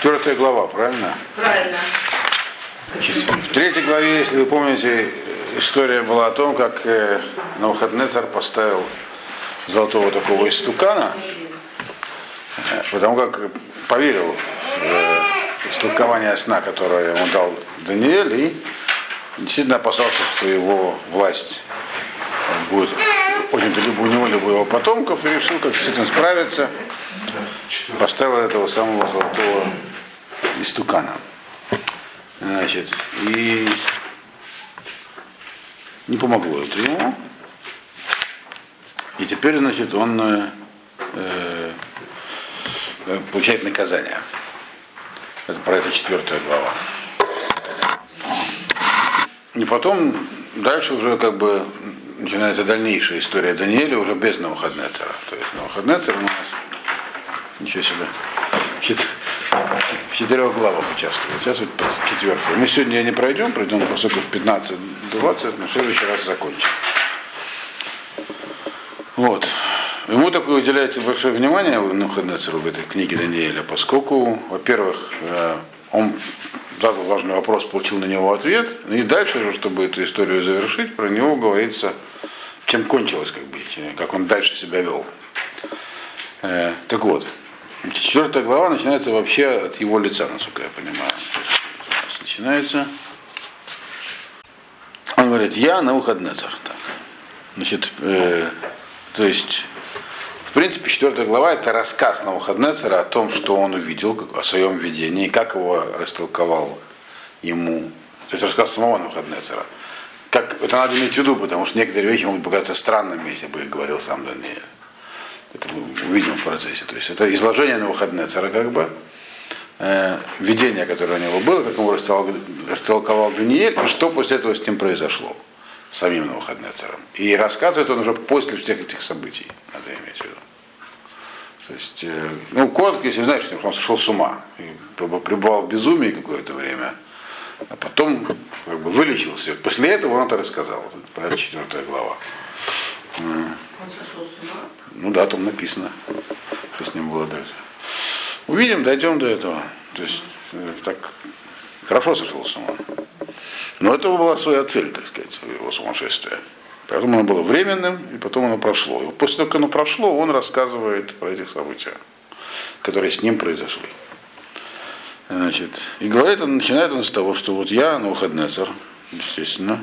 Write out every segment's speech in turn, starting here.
Четвертая глава, правильно? Правильно. В третьей главе, если вы помните, история была о том, как э, Навуходнецар поставил золотого такого истукана, э, потому как поверил в э, истолкование сна, которое ему дал Даниэль, и действительно опасался, что его власть будет отнята либо у него, либо у его потомков, и решил, как с этим справиться, поставил этого самого золотого истукана. Значит, и не помогло это ему. И теперь, значит, он э, э, получает наказание. Это про это четвертая глава. И потом дальше уже как бы начинается дальнейшая история Даниэля уже без Навуходнецера. То есть Навуходнецер у нас ничего себе в четырех главах участвует. Сейчас вот четвертая. Мы сегодня не пройдем, пройдем поскольку в 15-20, но в следующий раз закончим. Вот. Ему такое уделяется большое внимание Навуходнецеру в этой книге Даниэля, поскольку, во-первых, э, он задал важный вопрос, получил на него ответ, и дальше чтобы эту историю завершить, про него говорится, чем кончилось, как бы, как он дальше себя вел. Э, так вот, Четвертая глава начинается вообще от его лица, насколько я понимаю. Начинается. Он говорит, я на Навуходнецар. Так. Значит, э, то есть, в принципе, четвертая глава это рассказ на Навуходнецара о том, что он увидел, о своем видении, как его растолковал ему. То есть рассказ самого на Навуходнецара. Как, это надо иметь в виду, потому что некоторые вещи могут показаться странными, если бы их говорил сам Даниэль. Это мы увидим в процессе. То есть это изложение на выходные цара как бы, э, видение, которое у него было, как его растолковал Даниэль, и что после этого с ним произошло, самим Навуходнецером. И рассказывает он уже после всех этих событий, надо иметь в виду. То есть, э, ну, коротко, если вы знаете, что он сошел с ума, и пребывал в безумии какое-то время, а потом как бы вылечился. После этого он это рассказал. Это четвертая глава. Ну да, там написано, что с ним было дальше. Увидим, дойдем до этого. То есть э, так хорошо сошел с ума. Но это была своя цель, так сказать, его сумасшествия. Поэтому оно было временным, и потом оно прошло. И после того, как оно прошло, он рассказывает про этих событиях, которые с ним произошли. Значит, и говорит он, начинает он с того, что вот я, на выходный царь, естественно,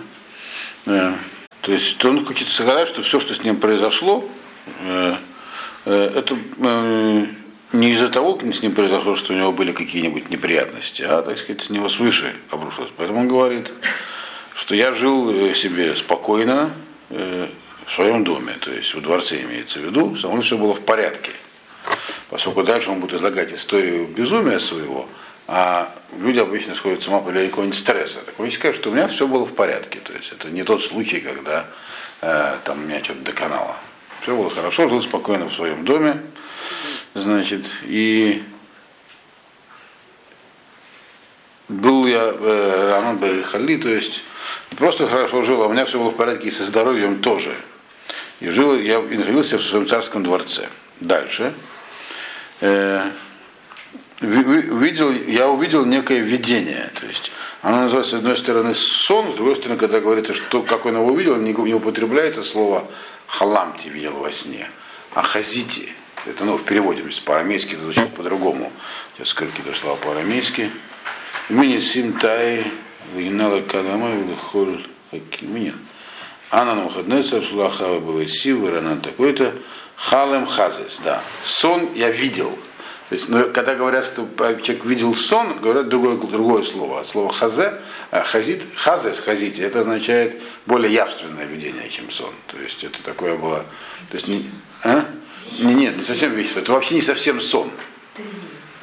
э, то есть он хочет сказать, что все, что с ним произошло, э, э, это э, не из-за того, с ним произошло, что у него были какие-нибудь неприятности, а, так сказать, с него свыше обрушилось. Поэтому он говорит, что я жил себе спокойно в своем доме, то есть в дворце имеется в виду, со мной все было в порядке. Поскольку дальше он будет излагать историю безумия своего, а люди обычно сходят с ума по какого-нибудь стресса. Так вы скажете, что у меня все было в порядке. То есть это не тот случай, когда э, там меня что-то доконало. Все было хорошо, жил спокойно в своем доме. Значит, и был я э, Раман Бехали, то есть не просто хорошо жил, а у меня все было в порядке и со здоровьем тоже. И жил я и находился в своем царском дворце. Дальше. Э, увидел, я увидел некое видение. То есть оно называется, с одной стороны, сон, с другой стороны, когда говорится, что как он его увидел, не, не употребляется слово халамти видел во сне, а хазити. Это ну, в переводе, по-арамейски это звучит по-другому. Сейчас скажу какие-то слова по-арамейски. Мини симтай, вигнала кадама, вихоль хакиминин. Анна на выходной сошла хава бывает сивы, рана такой-то. Халем хазис, да. Сон я видел. То есть, но когда говорят, что человек видел сон, говорят другое, другое слово. Слово хазе, а хазит, хазес, хазите, это означает более явственное видение, чем сон. То есть это такое было. То есть не, а? не, нет, не совсем видение, это вообще не совсем сон.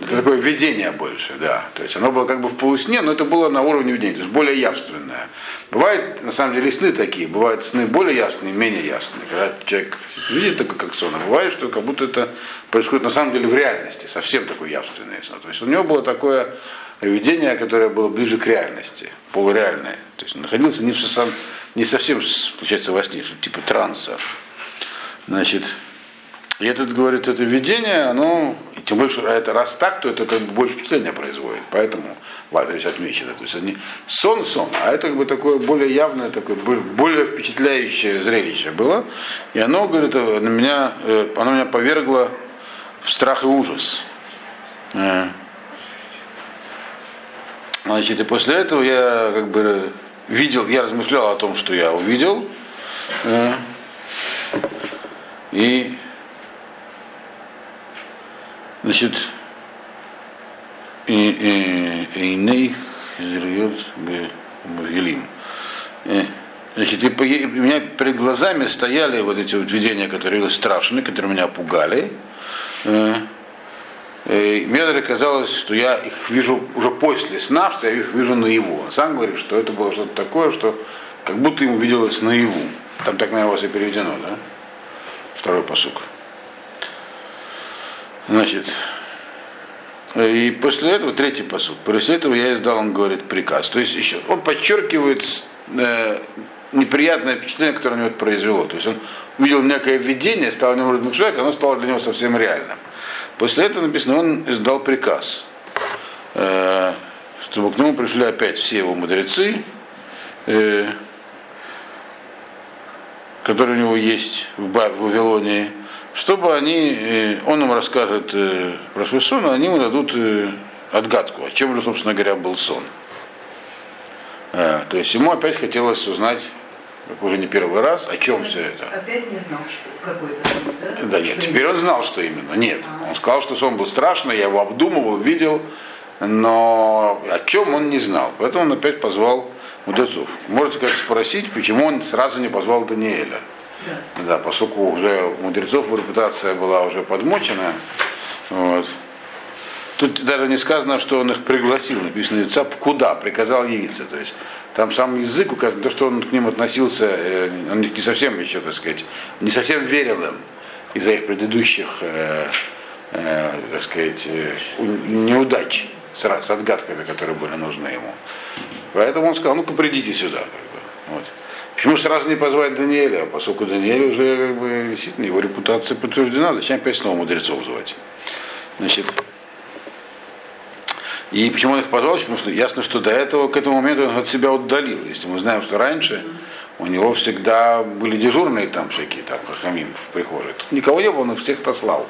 Это такое видение больше, да. То есть оно было как бы в полусне, но это было на уровне видения, то есть более явственное. Бывают, на самом деле, сны такие, бывают сны более явственные, менее явственные. Когда человек видит такое, как сон, а бывает, что как будто это происходит на самом деле в реальности, совсем такое явственное сон. То есть у него было такое видение, которое было ближе к реальности, полуреальное. То есть он находился не, в сам, не совсем, получается, во сне, типа транса. Значит, И этот говорит, это видение, оно, тем больше, а это раз так, то это как бы больше впечатления производит. Поэтому вот, здесь отмечено. То есть они сон, сон, а это как бы такое более явное, такое более впечатляющее зрелище было. И оно, говорит, на меня, э, оно меня повергло в страх и ужас. Э. Значит, и после этого я как бы видел, я размышлял о том, что я увидел. Э. И Значит, Эйнейх зриет Мавилим. Значит, и у меня перед глазами стояли вот эти вот видения, которые были страшные, которые меня пугали. Э, и мне казалось, что я их вижу уже после сна, что я их вижу наяву. Он сам говорит, что это было что-то такое, что как будто ему виделось наяву. Там так, у вас и переведено, да? Второй посук. Значит, и после этого, третий посуд, после этого я издал, он говорит, приказ. То есть еще, он подчеркивает э, неприятное впечатление, которое у него произвело. То есть он увидел некое видение, стало него размышлять, оно стало для него совсем реальным. После этого написано, он издал приказ, э, чтобы к нему пришли опять все его мудрецы, э, которые у него есть в Вавилонии, чтобы они, э, он им расскажет э, про свой сон, а они ему дадут э, отгадку, о чем же, собственно говоря, был сон. То есть ему опять хотелось узнать, как уже не первый раз, о чем все это. Опять не знал, что какой-то сон, да? Да нет, теперь он знал, что именно. Нет, он сказал, что сон был страшный, я его обдумывал, видел, но о чем он не знал. Поэтому он опять позвал мудрецов. Можете, как спросить, почему он сразу не позвал Даниэля. Да. да, поскольку уже у мудрецов репутация была уже подмочена, вот. Тут даже не сказано, что он их пригласил, написано ЦАП куда, приказал явиться. То есть там сам язык указан, то, что он к ним относился, э, он не совсем еще, так сказать, не совсем верил им из-за их предыдущих, э, э, так сказать, э, неудач с, с отгадками, которые были нужны ему. Поэтому он сказал, ну-ка придите сюда. Как бы. вот. Почему сразу не позвать Даниэля? Поскольку Даниэль уже как бы, действительно его репутация подтверждена, зачем опять снова мудрецов звать? Значит, и почему он их позвал? Потому что ясно, что до этого, к этому моменту он от себя отдалил. Если мы знаем, что раньше у него всегда были дежурные там всякие, там, хахамим в прихожей. Тут никого не было, он их всех отослал.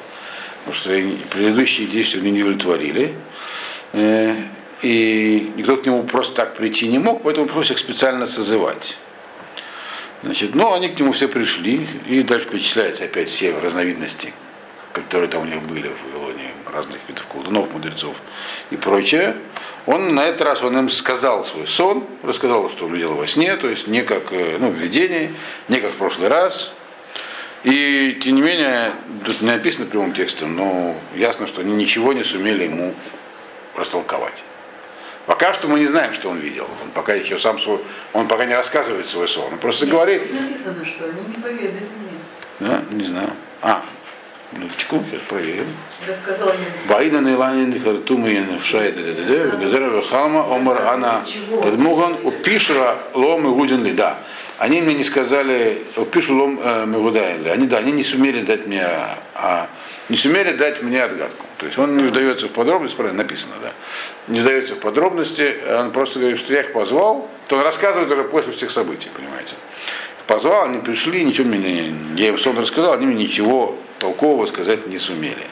Потому что предыдущие действия не удовлетворили. Э, и никто к нему просто так прийти не мог, поэтому пришлось их специально созывать. Значит, ну, они к нему все пришли, и дальше перечисляются опять все разновидности, которые там у них были в Вавилоне, разных видов колдунов, мудрецов и прочее. Он на этот раз он им сказал свой сон, рассказал, что он видел во сне, то есть не как э, ну, в не как в прошлый раз. И тем не менее, тут не написано прямым текстом, но ясно, что они ничего не сумели ему растолковать. Пока что мы не знаем, что он видел. Он пока еще сам свой, он пока не рассказывает свой сон. Он просто Нет, говорит. Написано, что они не поведали мне. Да, не знаю. А, минуточку, сейчас проверим. Баида на Иланин Хартума и Навшайт Газера Халма Омар Ана Эдмуган Упишра Лом и Гудин ли. Да. Они мне не сказали, Упишу Лом э, Мегудаин Они, да, они не сумели дать мне а, не сумели дать мне отгадку. То есть он не вдается в подробности, правильно написано, да, не вдается в подробности, он просто говорит, что я их позвал, то он рассказывает уже после всех событий, понимаете. Позвал, они пришли, ничего мне, я им сон рассказал, они мне ничего толкового сказать не сумели.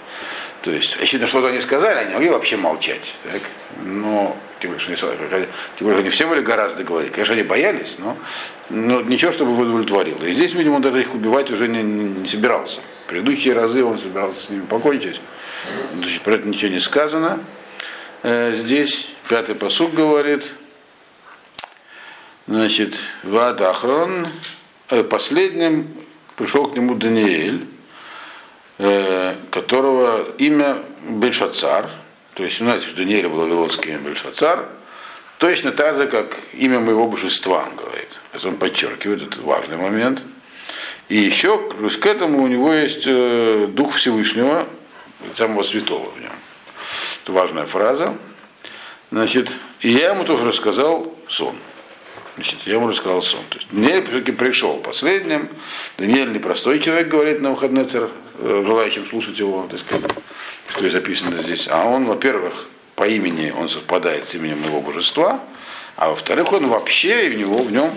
То есть, очевидно, что-то они сказали, они могли вообще молчать. Так? Но, тем более, что они, тем более, они все были гораздо говорить. Конечно, они боялись, но, но ничего, чтобы удовлетворило. И здесь, видимо, он даже их убивать уже не, не собирался. Предыдущие разы он собирался с ними покончить. Значит, про это ничего не сказано. Э, здесь пятый посуг говорит, значит, Вадахрон, э, последним пришел к нему Даниэль, э, которого имя Бельшацар, то есть, знаете, что Даниэль был вавилонское имя Бельшацар, точно так же, как имя моего божества, он говорит. Это он подчеркивает, это важный момент. И еще плюс к этому у него есть э, Дух Всевышнего, самого святого в нем. Это важная фраза. Значит, и я ему тоже рассказал сон. Значит, я ему рассказал сон. То есть Даниэль все-таки пришел последним. Даниэль непростой человек, говорит на выходный царь, желающим слушать его, так сказать, что и записано здесь. А он, во-первых, по имени он совпадает с именем его божества, а во-вторых, он вообще, в, него, в нем,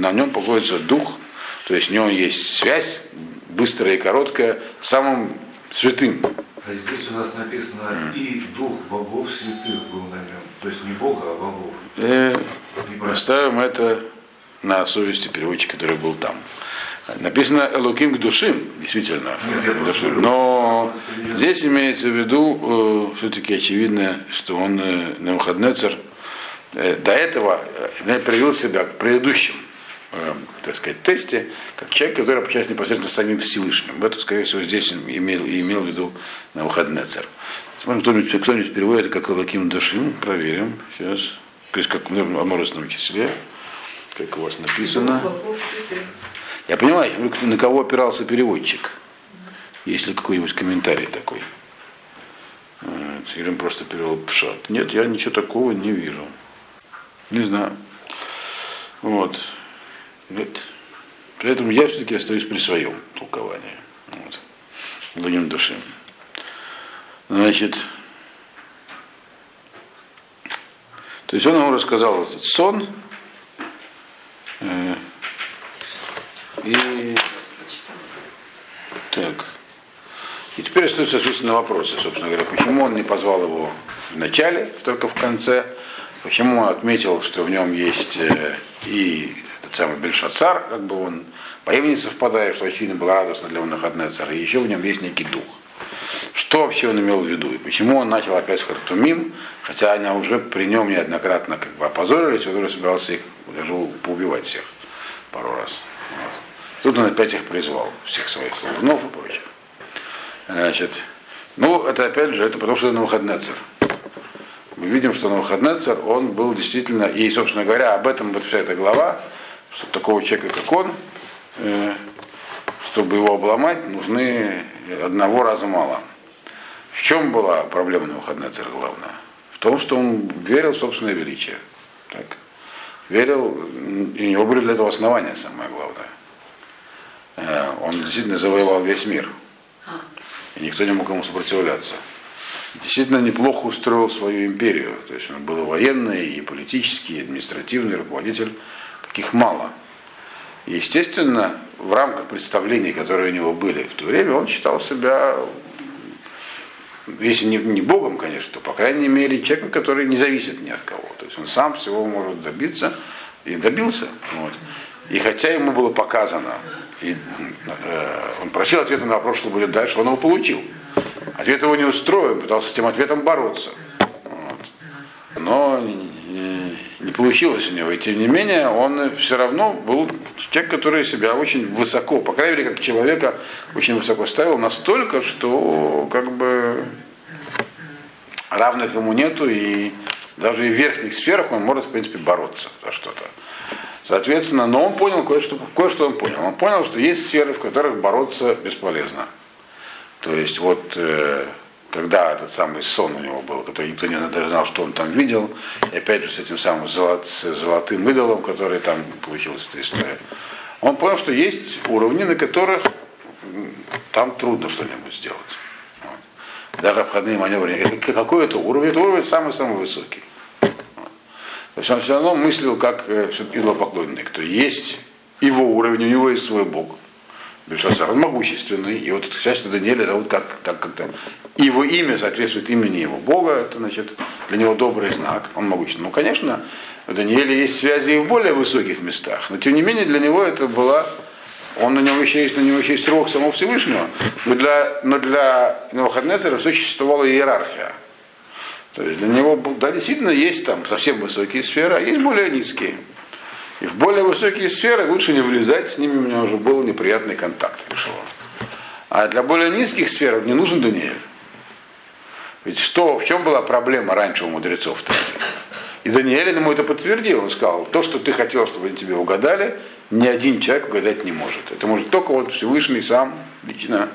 на нем покоится дух, то есть у него есть связь быстрая и короткая с самым святым. А здесь у нас написано и дух богов святых был на нем. То есть не Бога, а богов. И оставим это на совести переводчика, который был там. Написано Элуким к душим, действительно. Нет, душим. Но здесь имеется в виду, э, все-таки очевидно, что он, э, Навуходнецер, э, до этого э, проявил себя к предыдущим, э, так сказать, тесте, как человек, который общается непосредственно с самим Всевышним. Это, скорее всего, здесь имел, имел в виду Навуходнецер. Смотрим, кто-нибудь, кто-нибудь переводит как Элуким душим, проверим. Сейчас. То есть, как в множественном числе, как у вас написано. Я понимаю, на кого опирался переводчик. Есть ли какой-нибудь комментарий такой? Или он просто перевел пшат. Нет, я ничего такого не вижу. Не знаю. Вот. Нет. При этом я все-таки остаюсь при своем толковании. Вот. Благим души. Значит, то есть он ему рассказал этот сон, э, и так. И теперь остается ответить на вопросы, собственно говоря, почему он не позвал его в начале, только в конце, почему он отметил, что в нем есть э, и этот самый Бельшацар, как бы он по имени совпадает, что очевидно было радостно для Навуходнецера, и еще в нем есть некий дух. Что вообще он имел в виду? И почему он начал опять с Хартумим, хотя они уже при нем неоднократно как бы опозорились, он уже собирался их даже поубивать всех пару раз. Вот. Тут он опять их призвал, всех своих колдунов и прочих. Значит, ну, это опять же, это потому что это Навуходнецер. Мы видим, что Навуходнецер, он был действительно, и, собственно говоря, об этом вот вся эта глава, что такого человека, как он, э, чтобы его обломать, нужны одного раза мало. В чем была проблема Навуходнецера главная? В том, что он верил в собственное величие. Так. Верил, и у него были для этого основания, самое главное. Э, Он действительно завоевал весь мир. И никто не мог ему сопротивляться. Действительно неплохо устроил свою империю. То есть он был военный, и политический, и административный руководитель, каких мало. Естественно, в рамках представлений, которые у него были в то время, он считал себя, если не, не Богом, конечно, то, по крайней мере, человеком, который не зависит ни от кого. То есть он сам всего может добиться и добился. Вот. И хотя ему было показано, и, э, он просил ответа на вопрос, что будет дальше, он его получил. Ответ его не устроил, он пытался с этим ответом бороться. Вот. Но не, не получилось у него. И тем не менее, он все равно был человек, который себя очень высоко, по крайней мере, как человека, очень высоко ставил, настолько, что как бы равных ему нету, и даже и в верхних сферах он может, в принципе, бороться за что-то. Соответственно, но он понял кое-что, кое-что он понял. Он понял, что есть сферы, в которых бороться бесполезно. То есть вот э, когда этот самый сон у него был, который никто не знал, что он там видел, и опять же с этим самым золотым идолом, который там получилась эта история, он понял, что есть уровни, на которых там трудно что-нибудь сделать. Вот. Даже обходные маневры. Это какой это уровень? Это уровень самый-самый высокий. То есть он все равно мыслил как э, идолопоклонник. То есть его уровень, у него есть свой бог. Бельшазар, он могущественный. И вот, к счастью, Даниэля зовут как, так как-то. Его имя соответствует имени его бога. Это, значит, для него добрый знак. Он могущественный. Ну, конечно, у Даниэля есть связи и в более высоких местах. Но, тем не менее, для него это была он на нем еще есть, на него еще есть срок самого Всевышнего, но для, но для Навуходнецера существовала иерархия. То есть для него, да, действительно есть там совсем высокие сферы, а есть более низкие. И в более высокие сферы лучше не влезать, с ними у меня уже был неприятный контакт. Решил. А для более низких сфер не нужен Даниэль. Ведь что, в чем была проблема раньше у мудрецов? И Даниэль ему это подтвердил. Он сказал, то, что ты хотел, чтобы они тебе угадали, ни один человек угадать не может. Это может только вот Всевышний сам лично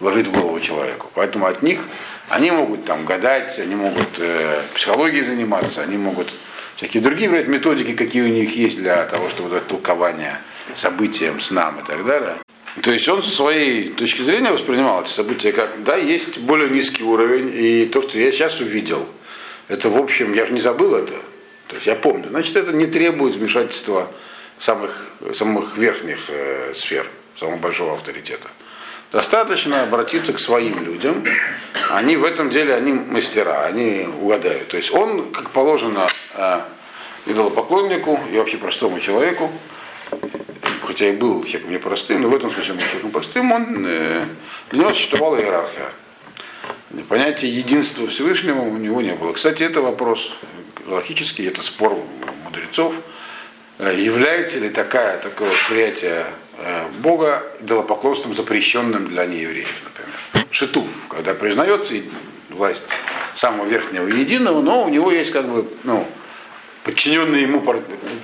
вложить в голову человеку. Поэтому от них они могут там гадать, они могут э, психологией заниматься, они могут всякие другие говорят, методики, какие у них есть для того, чтобы дать толкование событиям, снам и так далее. То есть он со своей точки зрения воспринимал эти события как, да, есть более низкий уровень, и то, что я сейчас увидел, это, в общем, я же не забыл это, то есть я помню. Значит, это не требует вмешательства самых, самых верхних э, сфер, самого большого авторитета. Достаточно обратиться к своим людям. Они в этом деле, они мастера, они угадают. То есть он, как положено э, идолопоклоннику и вообще простому человеку, хотя и был человеком непростым, но в этом смысле был человеком простым, он, э, для него существовала иерархия. Понятие единства Всевышнего у него не было. Кстати, это вопрос логический, это спор мудрецов. Э, является ли такая, такое восприятие Бога идолопоклонством, запрещенным для неевреев, например? Шитув, когда признается власть самого верхнего единого, но у него есть как бы, ну, подчиненные ему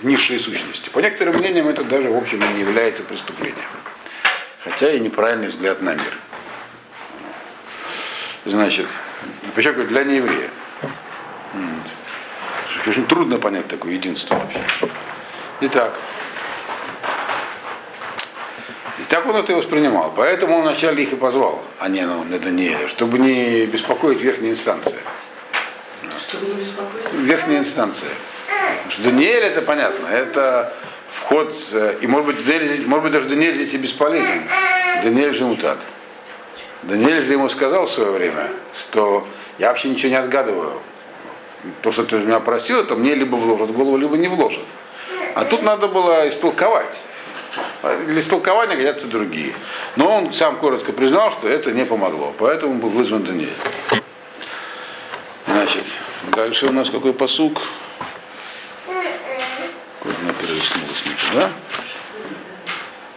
низшие сущности. По некоторым мнениям это даже, в общем, не является преступлением. Хотя и неправильный взгляд на мир. Значит, причем для нееврея. Очень трудно понять такое единство вообще. Итак, так он это и воспринимал. Поэтому он вначале их и позвал, а не ну, на Даниэля, чтобы не беспокоить верхние инстанции. Чтобы не беспокоить. Верхняя инстанция. Потому что Даниэль это понятно, это вход, э, и может быть, Даниэль, может быть даже Даниэль здесь и бесполезен. Даниэль же ему так. Даниэль же ему сказал в свое время, что я вообще ничего не отгадываю. То, что ты меня просил, это мне либо вложат в голову, либо не вложат. А тут надо было истолковать. Для истолкования годятся другие. Но он сам коротко признал, что это не помогло. Поэтому был вызван Даниэль. Значит, дальше у нас какой посук? Вот она перелистнулась да?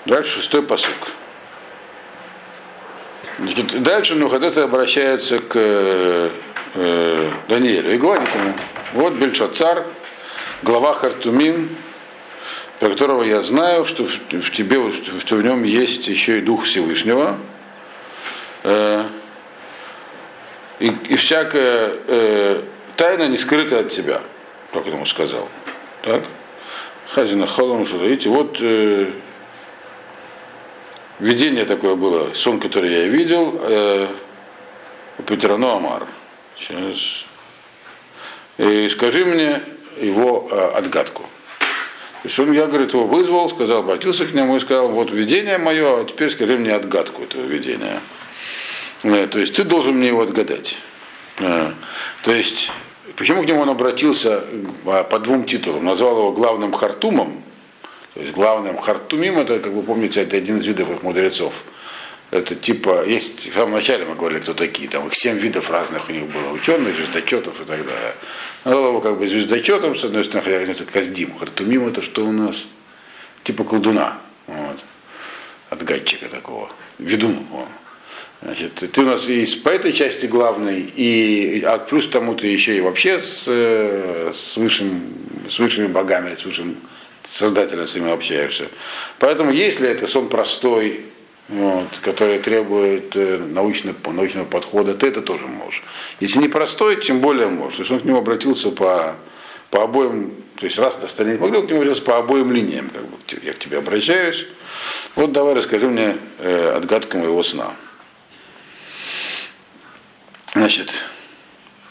Дальше шестой посук. Значит, дальше Нухадета обращается к э, Даниэлю и говорит ему, вот Бельшацар, глава Хартумим, про которого я знаю, что в, тебе, что в нем есть еще и Дух Всевышнего, э, и, и всякая э, тайна не скрыта от тебя, как он ему сказал. Так? Хазина что видите, вот э, видение такое было, сон, который я видел, э, у Амар. Сейчас. И скажи мне его э, отгадку. То есть он, я, говорит, его вызвал, сказал, обратился к нему и сказал, вот видение мое, а теперь скажи мне отгадку этого видения. Э, то есть ты должен мне его отгадать. Э, то есть, почему к нему он обратился э, по двум титулам? Назвал его главным хартумом, то есть главным хартумим, это, как вы помните, это один из видов их мудрецов. Это типа, есть, в самом начале мы говорили, кто такие, там их семь видов разных у них было, ученых, звездочетов и так далее. Назвал его как бы звездочетом, с одной стороны, хотя это каздим, хартумим это что у нас? Типа колдуна, вот, отгадчика такого, ведун. Вот. Значит, ты у нас и по этой части главный, и а плюс тому ты еще и вообще с, с, высшим, с высшими богами, с высшим создателем с ними общаешься. Поэтому если это сон простой, вот, который требует э, научного, научного подхода, ты это тоже можешь. Если не простой, тем более можешь. То есть он к нему обратился по, по обоим, то есть раз остальные могли, к нему обратился по обоим линиям. Как бы, я к тебе обращаюсь. Вот давай расскажи мне э, отгадку моего сна. Значит,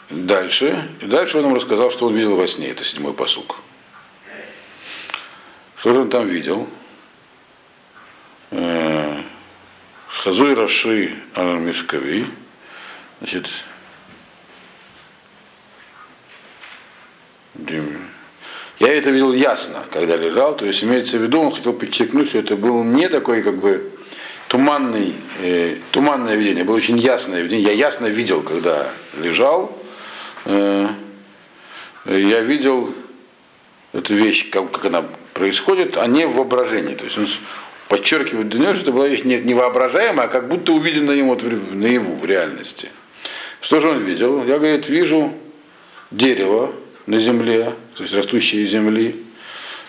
дальше. И дальше он ему рассказал, что он видел во сне. Это седьмой посук. Что же он там видел? Э, Хазуй Раши Мишкави. Значит, я это видел ясно, когда лежал, то есть имеется в виду, он хотел подчеркнуть, что это был не такой как бы туманный, э, туманное видение, было очень ясное видение. Я ясно видел, когда лежал. Э, я видел эту вещь, как, как она происходит, а не в воображении. То есть он подчеркивает для него, что это была вещь не, не воображаемая, а как будто увиденная ему вот в, наяву, в реальности. Что же он видел? Я, говорит, вижу дерево на земле, то есть растущее из земли.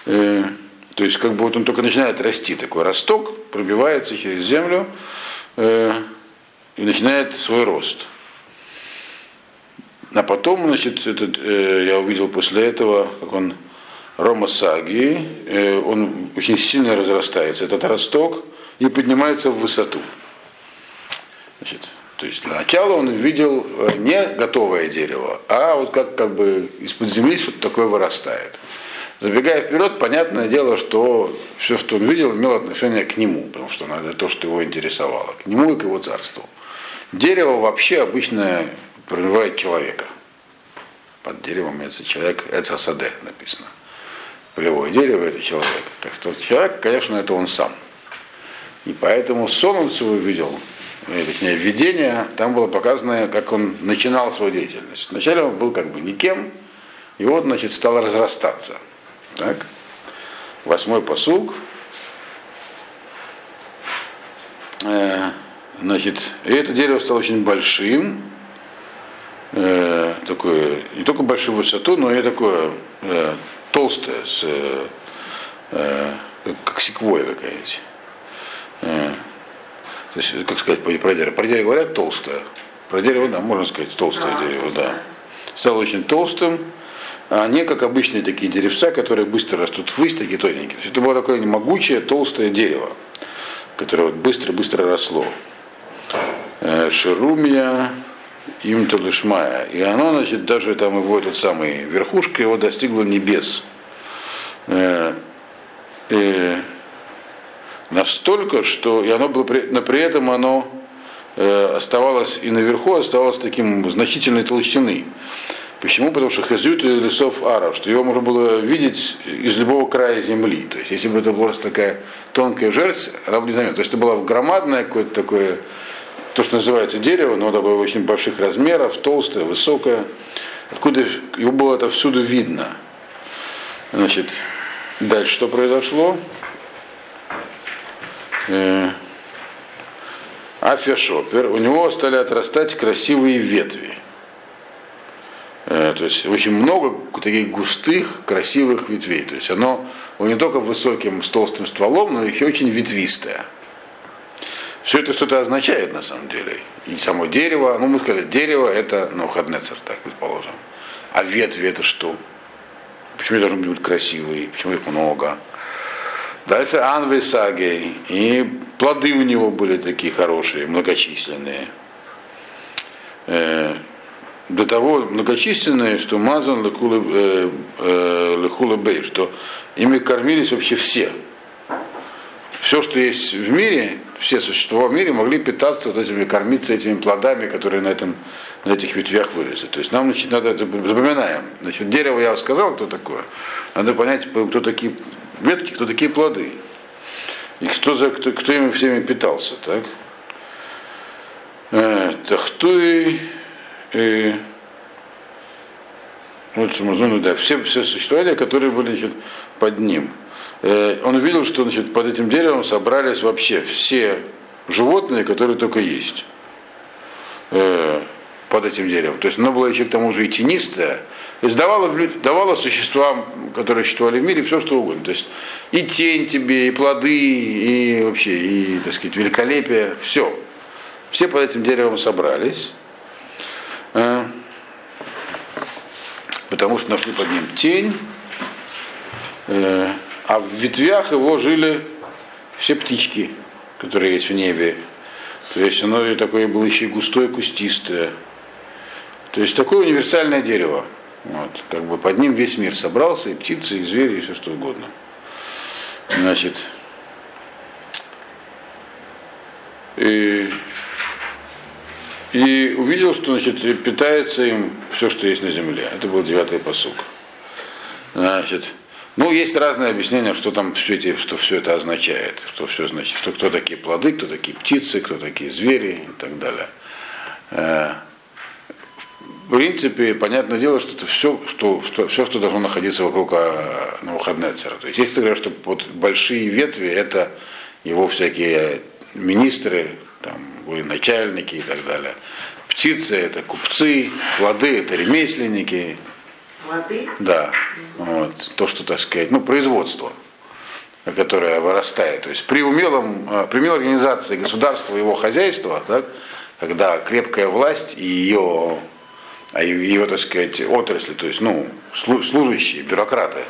Э, то есть как бы вот он только начинает расти, такой росток, пробивается через землю э, и начинает свой рост. а потом, значит, этот, э, я увидел после этого, как он Рома Саги, э, он очень сильно разрастается, этот росток, и поднимается в высоту. Значит, то есть для начала он видел э, не готовое дерево, а вот как, как бы из-под земли что-то такое вырастает. Забегая вперед, понятное дело, что все, что он видел, имело отношение к нему, потому что это то, что его интересовало, к нему и к его царству. Дерево вообще обычно подразумевает человека. Под деревом это человек, это саде написано. Полевое дерево это человек. Так что человек, конечно, это он сам. И поэтому сон он свой видел, точнее, видение, там было показано, как он начинал свою деятельность. Вначале он был как бы никем, и вот, значит, стал разрастаться. Так? Восьмой посуг. Э, значит, и это дерево стало очень большим, э, такое, не только большую высоту, но и такое э, толстое, с, э, э как секвоя какая-нибудь. Э, то есть, как сказать про дерево? Про дерево говорят толстое. Про дерево, да, можно сказать, толстое а, дерево, да. Стало очень толстым, а не как обычные такие деревца, которые быстро растут ввысь, такие тоненькие. То есть это было такое могучее, толстое дерево, которое быстро-быстро росло. Э, Шерумия им Талышмая. И оно, значит, даже там его этот самый верхушка его достигла небес. Э, э, настолько, что и оно было, но при этом оно оставалось и наверху оставалось таким значительной толщины. Почему? Потому что хазют лесов ара, что его можно было видеть из любого края земли. То есть, если бы это была такая тонкая жерсть, она бы не заметила. То есть, это было громадное какое-то такое, то, что называется дерево, но такое очень больших размеров, толстое, высокое. Откуда его было это всюду видно. Значит, дальше что произошло? Э, Афия Шопер, у него стали отрастать красивые ветви. Э, то есть очень много таких густых, красивых ветвей. То есть оно, оно не только высоким, с толстым стволом, но еще очень ветвистое. Все это что-то означает на самом деле. И само дерево, ну мы сказали, дерево это, ну, хаднецер, так предположим. А ветви это что? Почему должны быть красивые? Почему их много? Дальше Анвей Сагей. И плоды у него были такие хорошие, многочисленные. Э, до того многочисленные, что мазан лекулы э, э, бей, что ими кормились вообще все. Все, что есть в мире, все существа в мире могли питаться вот этими, кормиться этими плодами, которые на, этом, на этих ветвях вылезли. То есть нам значит, надо это запоминаем. Значит, дерево я сказал, кто такое. Надо понять, кто такие ветки, кто такие плоды. И кто, за, кто, кто ими всеми питался. Так? Э, Тахтуй и вот, ну, да, все, все существования, которые были значит, под ним. Э, он увидел, что значит, под этим деревом собрались вообще все животные, которые только есть э, под этим деревом. То есть оно было еще к тому же и тенистое. То есть давало, давало существам, которые существовали в мире, все что угодно. То есть и тень тебе, и плоды, и вообще, и, так сказать, великолепие, все. Все под этим деревом собрались. А? потому что нашли под ним тень, э, а в ветвях его жили все птички, которые есть в небе. То есть оно такое было еще и густое, кустистое. То есть такое универсальное дерево. Вот, как бы под ним весь мир собрался, и птицы, и звери, и все что угодно. Значит, и и увидел, что значит, питается им все, что есть на земле. Это был девятый посук. Значит, ну, есть разные объяснения, что там все эти, что все это означает, что все значит, что кто такие плоды, кто такие птицы, кто такие звери и так далее. Э, в принципе, понятное дело, что это все, что, что, все, что должно находиться вокруг э, Навуходнецера. То есть, если говорят, что вот большие ветви это его всякие министры, там, военачальники и так далее. Птицы это купцы, плоды это ремесленники. Плоды? Да. Вот. То, что, так сказать, ну, производство, которое вырастает. То есть при умелом, а, при умелой организации государства и его хозяйства, так, когда крепкая власть и ее а его, так сказать, отрасли, то есть, ну, служащие, бюрократы,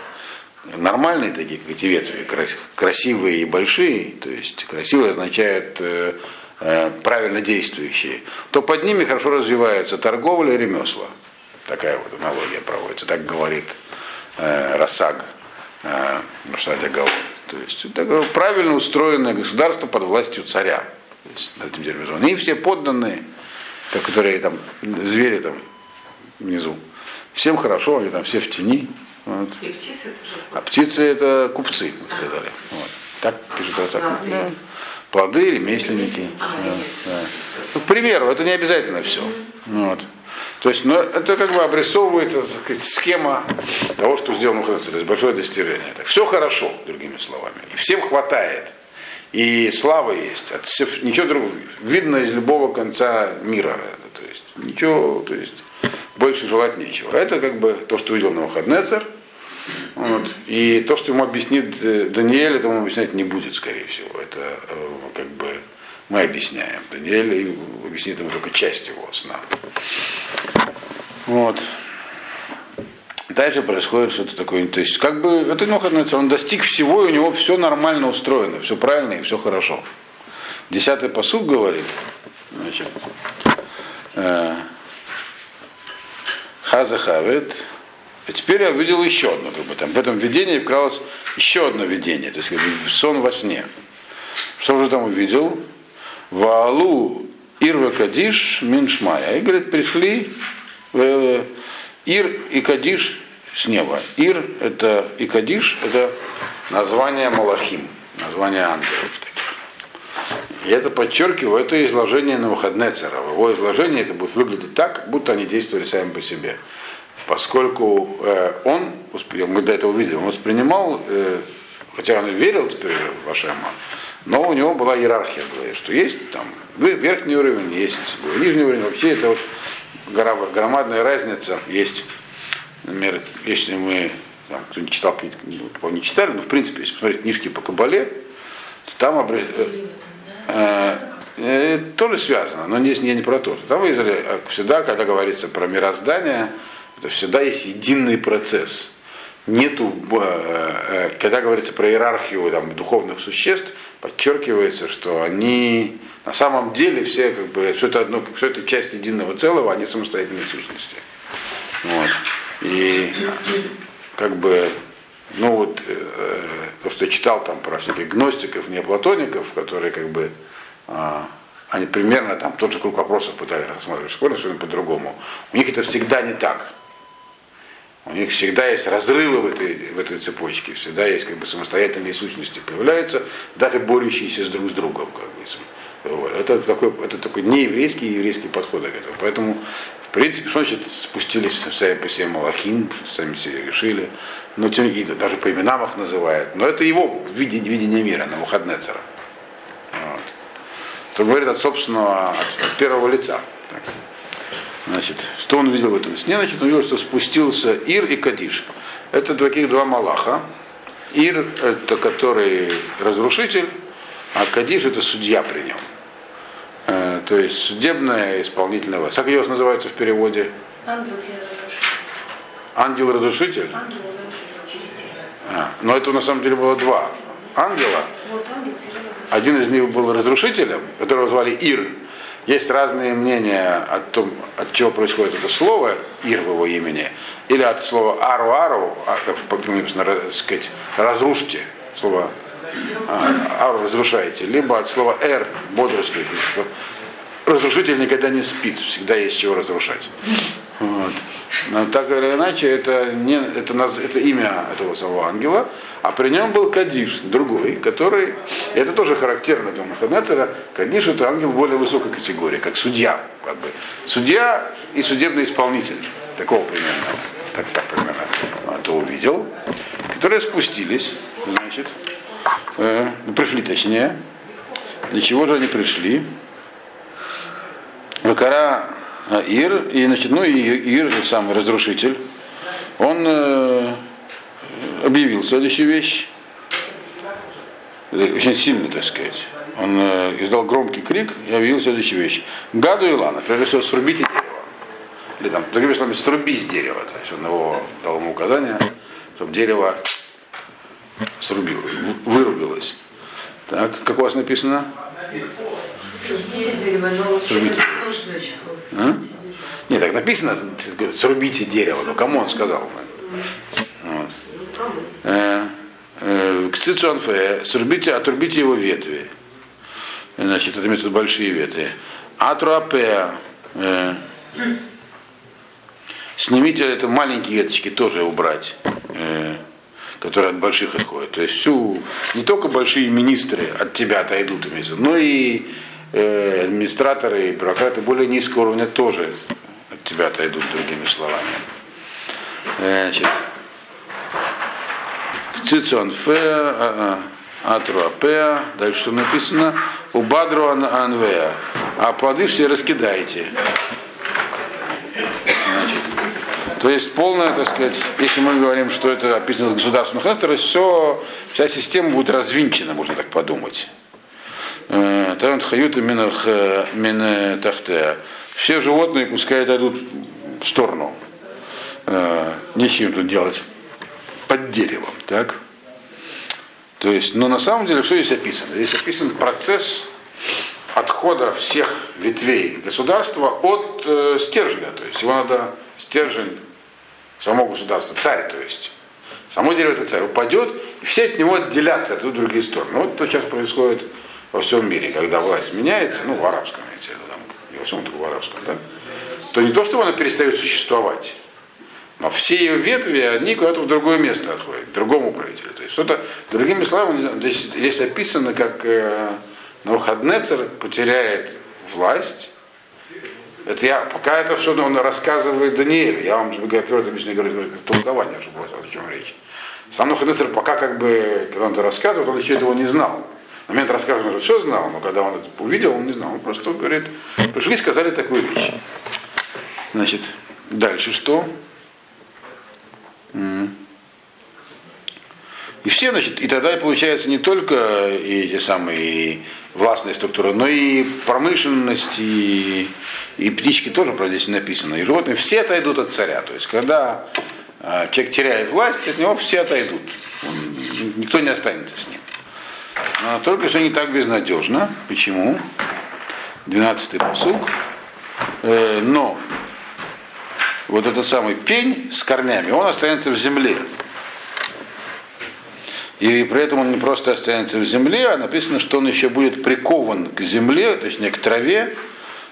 нормальные такие, как эти ветви, красивые и большие, то есть красивые означает э, э, правильно действующие, то под ними хорошо развивается торговля и ремесла. Такая вот аналогия проводится, так говорит э, Рассаг, э, Рашадя Гаон. То есть это правильно устроенное государство под властью царя. То есть, этим И все подданные, которые там, звери там внизу, всем хорошо, они там все в тени, вот. И птицы это же. А птицы это купцы, мы сказали. Вот. Так пишет. Да. Плоды, ремесленники. А, да, да. Ну, к примеру, это не обязательно все. Вот. То есть, ну, это как бы обрисовывается сказать, схема того, что сделано Мухаммед, то есть большое достижение. Так, все хорошо, другими словами. И всем хватает. И слава есть. От всех, ничего другого. Видно из любого конца мира. То есть, ничего, то есть, больше желать нечего. Это как бы то, что увидел Навуходнецер. Вот. И то, что ему объяснит э, Даниэль, это ему объяснять не будет, скорее всего. Это э, как бы мы объясняем. Даниэль объяснит ему только часть его сна. Вот. Дальше происходит что-то такое. То есть, как бы, это Навуходнецер, он достиг всего, и у него все нормально устроено, все правильно и все хорошо. Десятый посуд говорит, значит, э, Хазахавет. И теперь я увидел еще одно, как бы там в этом видении вкралось еще одно видение, то есть как бы сон во сне. Что же там увидел? Ваалу Ирва Кадиш Миншмая. И говорит, пришли э, Ир и Кадиш с неба. Ир это и Кадиш это название Малахим, название ангелов таких. И это подчеркиваю, это изложение на выходные цара. В его изложении это будет выглядеть так, как будто они действовали сами по себе поскольку э, он, мы до этого видели, он воспринимал, э, хотя он верил теперь в Ашема, но у него была иерархия, говорит, что есть там верхний уровень, есть нижний уровень, вообще это вот громадная разница есть. Например, если мы, там, кто не читал книги, не читали, но в принципе, если посмотреть книжки по Кабале, то там образ... э, э, тоже связано, но здесь не, не про то. Там э, всегда, когда говорится про мироздание, это всегда есть единый процесс. Нету, э, э, когда говорится про иерархию там, духовных существ, подчеркивается, что они на самом деле все, как бы, все это одно, все это часть единого целого, они самостоятельные сущности. Вот. И как бы, ну вот, э, то, что я читал там про всяких гностиков, неоплатоников, которые как бы э, они примерно там тот же круг вопросов пытались рассматривать в школе, совершенно по-другому. У них это всегда не так. У них всегда есть разрывы в этой, в этой цепочке, всегда есть как бы самостоятельные сущности появляются, даже борющиеся с друг с другом. Как бы. Это такой, это такой нееврейский и еврейский подход к этому. Поэтому, в принципе, что значит спустились сами по себе Малахим, сами себе решили, но тем и даже по именам их называют. Но это его видение, видение мира на выходные цара. Вот. То говорит от собственного, от, от первого лица. Значит, что он видел в этом сне? Значит, он видел, что спустился Ир и Кадиш. Это таких два Малаха. Ир – это который разрушитель, а Кадиш – это судья при нем. Э, то есть судебная исполнительная власть. Как ее называется в переводе? Ангел-разрушитель. Ангел-разрушитель? Ангел-разрушитель через А, но это на самом деле было два ангела. Вот ангел Один из них был разрушителем, которого звали Ир, есть разные мнения о том, от чего происходит это слово Ир в его имени, или от слова ару-ару, а, как написано, сказать, разрушьте, слово а, ару разрушаете, либо от слова эр, что разрушитель никогда не спит, всегда есть чего разрушать. Вот. Но так или иначе, это, не, это, это имя этого самого ангела, а при нем был Кадиш, другой, который, это тоже характерно для Мухаммедцера, Кадиш это ангел более высокой категории, как судья. Как бы. Судья и судебный исполнитель. Такого примерно. Так, так примерно. А то увидел. Которые спустились, значит, э, пришли точнее. Для чего же они пришли? Вакара Ир, и, значит, ну и Ир, самый разрушитель, он э, объявил следующую вещь, очень сильно, так сказать. Он э, издал громкий крик и объявил следующую вещь. Гаду и Лана, прежде всего, срубите дерево. или там, другими словами, сруби с дерева. То есть он его дал ему указание, чтобы дерево срубил, вырубилось. Так, как у вас написано? Срубите. А? Нет, так написано, срубите дерево, но кому он сказал? Вот. Э, э, К цицуанфе, срубите, отрубите его ветви. Значит, это имеется большие ветви. Атруапеа, э, снимите это маленькие веточки тоже убрать, э, которые от больших отходят. То есть всю, не только большие министры от тебя отойдут, но и э, администраторы и бюрократы более низкого уровня тоже от тебя отойдут, другими словами. Значит, Цицон фе, атруапеа, дальше что написано, убадру анвеа, а плоды все раскидайте. Значит, то есть полная, так сказать, если мы говорим, что это описано в государственных инстрах, все, вся система будет развинчена, можно так подумать. Талант хаюта мин тахтеа. Все животные пускай отойдут в сторону. Нечем тут делать под деревом, так? То есть, но на самом деле что здесь описано? Здесь описан процесс отхода всех ветвей государства от э, стержня. То есть его надо стержень само государство, царь, то есть. Само дерево это царь упадет, и все от него отделятся, от другие стороны. Вот то сейчас происходит во всем мире, когда власть меняется, ну, в арабском, я там, не во всем, только в арабском, да, то не то, что она перестает существовать, но все ее ветви, они куда-то в другое место отходят, к другому правителю. То есть что-то, другими словами, здесь, здесь описано, как э, Навуходнецер потеряет власть. Это я, пока это все он рассказывает Даниэлю, я вам как обычно говорю, говорю толкование, чтобы было о чем речь. Сам Навуходнецер пока как бы, когда он это рассказывает, он еще этого не знал. Момент рассказа он уже все знал, но когда он это увидел, он не знал. Он просто говорит, пришли и сказали такую вещь. Значит, дальше что? И все, значит, и тогда получается не только и эти самые властные структуры, но и промышленность, и, и птички тоже, правда, здесь написано, и животные, все отойдут от царя. То есть, когда э, человек теряет власть, от него все отойдут. Он, никто не останется с ним. Но только что не так безнадежно. Почему? 12-й посуг. Э, но вот этот самый пень с корнями, он останется в земле. И при этом он не просто останется в земле, а написано, что он еще будет прикован к земле, точнее к траве,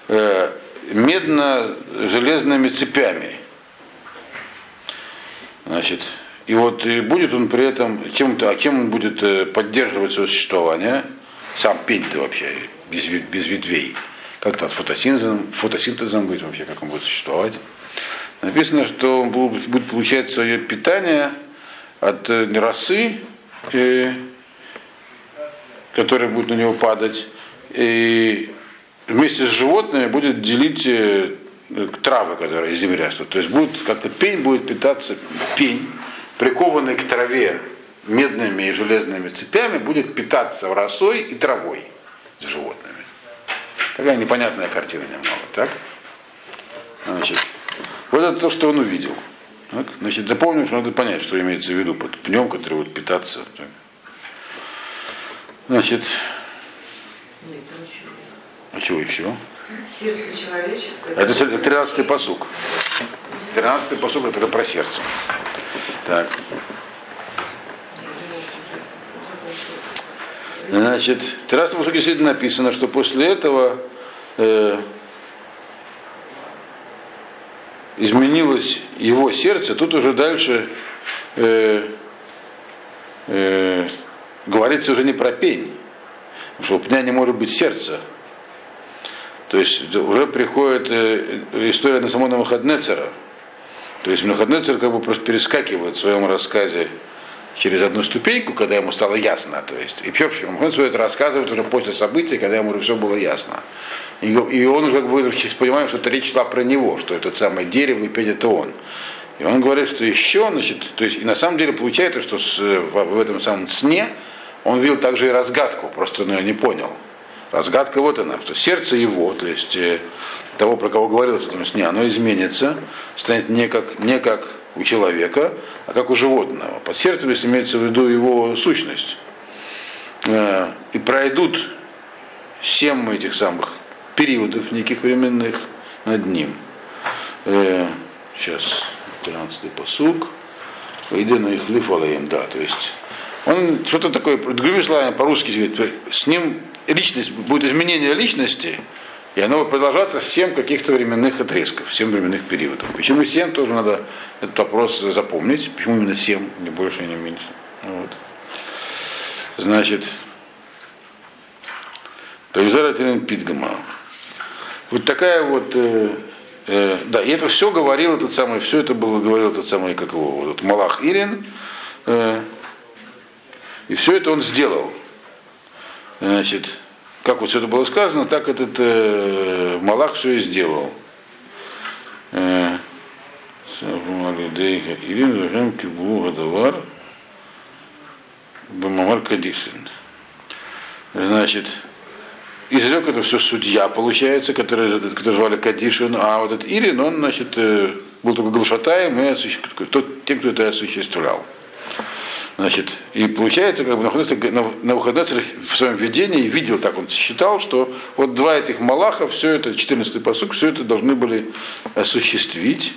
э, медно-железными цепями. Значит, и вот и будет он при этом, чем, а кем он будет э, поддерживать свое существование, сам пень-то вообще, без, без ветвей, как-то фотосинтезом, фотосинтезом будет вообще, как он будет существовать. Написано, что он будет получать свое питание от э, росы, э, которая будет на него падать, и вместе с животными будет делить э, травы, которые из земли растут. То есть будет как-то пень будет питаться, пень, прикованный к траве медными и железными цепями, будет питаться росой и травой с животными. Такая непонятная картина немного, так? Значит, вот это то, что он увидел. Так? Значит, запомним, что надо понять, что имеется в виду под пнем, который будет питаться. Так? Значит, а чего еще? Сердце человеческое. Это 13-й посук. 13-й посук это про сердце. Так. Значит, в 13 посуке действительно написано, что после этого э, изменилось его сердце, тут уже дальше э, э, говорится уже не про пень, что у пня не может быть сердца. То есть уже приходит э, история на самого Навуходнецера. То есть Навуходнецер как бы просто перескакивает в своем рассказе через одну ступеньку, когда ему стало ясно. То есть, и вообще, он это рассказывает уже после события, когда ему уже все было ясно. И, и он как бы понимает, что это речь шла про него, что это самое дерево и пень это он. И он говорит, что еще, значит, то есть, и на самом деле получается, что с, в, в этом самом сне он видел также и разгадку, просто он ее не понял. Разгадка вот она, что сердце его, то есть э, того, про кого говорилось в этом сне, оно изменится, станет не как, не как у человека, а как у животного. Под сердцем, если имеется в виду его сущность. Э, и пройдут семь этих самых периодов неких временных над ним. Э, сейчас, 13-й посуг. Иди на их лифалаем, да, то есть он что-то такое, другими словами, по-русски говорит, с ним личность, будет изменение личности, и оно будет продолжаться с 7 каких-то временных отрезков, 7 временных периодов. Почему 7, тоже надо этот вопрос запомнить. Почему именно 7, не больше, не меньше. Вот. Значит, Повизара Питгама. Вот такая вот, э, э, да, и это все говорил этот самый, все это было говорил этот самый, как его, вот, Малах Ирин, э, и все это он сделал. Значит, как вот все это было сказано, так этот э, Малах все и сделал. Э, Бамамар Кадишин. Значит, изрек это все судья, получается, который, который звали Кадишин, а вот этот Ирин, он, значит, э, был только глашатаем и тот, тем, кто это осуществлял. Значит, и получается, как бы на выходных в своем видении видел, так он считал, что вот два этих малаха, все это, 14-й посук, все это должны были осуществить.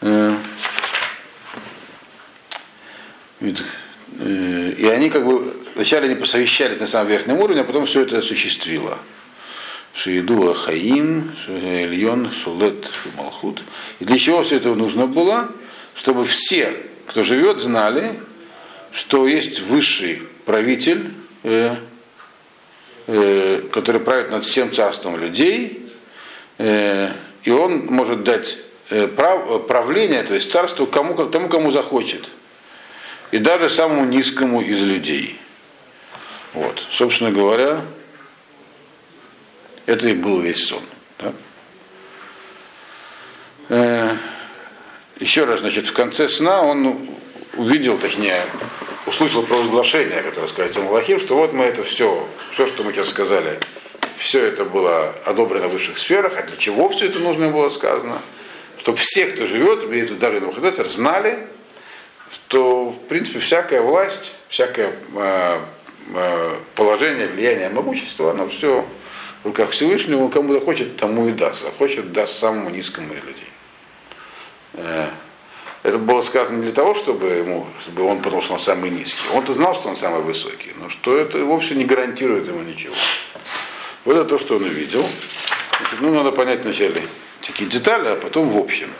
Э, э, и они как бы вначале они посовещались на самом верхнем уровне, а потом все это осуществило. Шииду Хаим, Ильон, Сулет, Малхут. И для чего все это нужно было? Чтобы все, кто живет, знали, что есть высший правитель, э, э, который правит над всем царством людей, э, и он может дать э, прав, правление, то есть царство кому, тому, кому захочет. И даже самому низкому из людей. Вот. Собственно говоря, это и был весь сон. Да? Э, еще раз, значит, в конце сна он увидел, точнее, услышал провозглашение, которое сказать Малахим, что вот мы это все, все, что мы сейчас сказали, все это было одобрено в высших сферах, а для чего все это нужно было сказано? Чтобы все, кто живет, даже Навуходоносор, знали, что, в принципе, всякая власть, всякое э, э, положение, влияние, могущество, оно все в руках Всевышнего, кому захочет, тому и даст. Захочет, даст самому низкому из людей. Это было сказано для того, чтобы, ему, чтобы он подумал, что он самый низкий. Он-то знал, что он самый высокий, но что это вовсе не гарантирует ему ничего. Вот это то, что он увидел. Значит, ну, надо понять вначале такие детали, а потом в общем.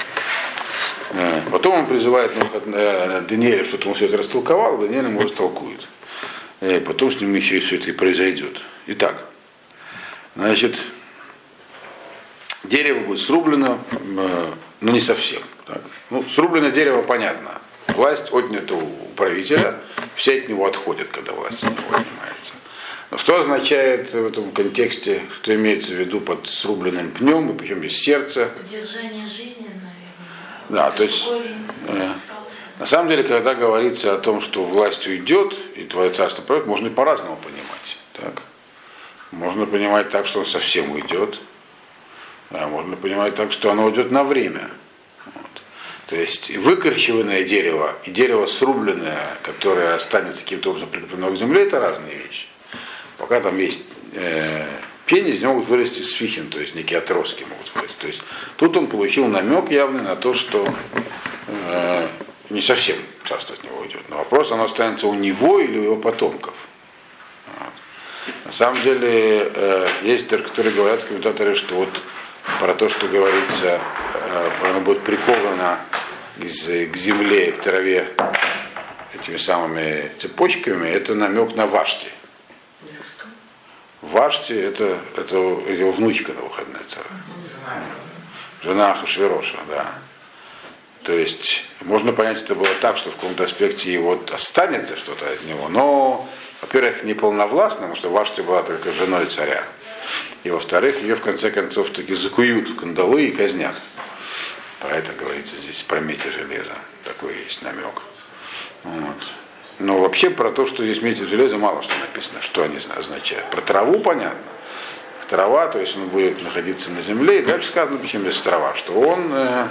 Э, потом он призывает э, Даниэля, что-то он все это растолковал, Даниэль ему растолкует. И э, потом с ним еще и все это и произойдет. Итак, значит, дерево будет срублено, но не совсем. Так. Ну, срубленное дерево понятно. Власть отнята у правителя, все от него отходят, когда власть от него отнимается. Но что означает в этом контексте, что имеется в виду под срубленным пнем, и причем без сердца? Поддержание жизни, наверное. Да, то есть, э, на самом деле, когда говорится о том, что власть уйдет, и твое царство пройдет, можно и по-разному понимать. Так? Можно понимать так, что он совсем уйдет, а можно понимать так, что оно уйдет на время. То есть выкорчеванное дерево и дерево срубленное, которое останется каким-то образом прикреплено к земле, это разные вещи. Пока там есть э, пень, из него могут вырасти сфихин, то есть некие отростки могут вырасти. То есть тут он получил намек явный на то, что э, не совсем царство от него уйдет. Но вопрос, оно останется у него или у его потомков. На самом деле, э, есть которые говорят, комментаторы, что вот про то, что говорится, э, оно будет приковано к земле, к траве этими самыми цепочками, это намек на Вашти. Вашти это, это его внучка на выходная цара. Жена Хашвероша, да. То есть можно понять, это было так, что в каком-то аспекте его останется что-то от него, но, во-первых, не полновластно, потому что Вашти была только женой царя. И во-вторых, ее в конце концов таки закуют кандалы и казнят. Про это говорится здесь, про мети железа. Такой есть намек. Вот. Но вообще про то, что здесь мети железа, мало что написано, что они означают. Про траву понятно. трава, то есть он будет находиться на земле. И дальше сказано, почему есть трава, что он э,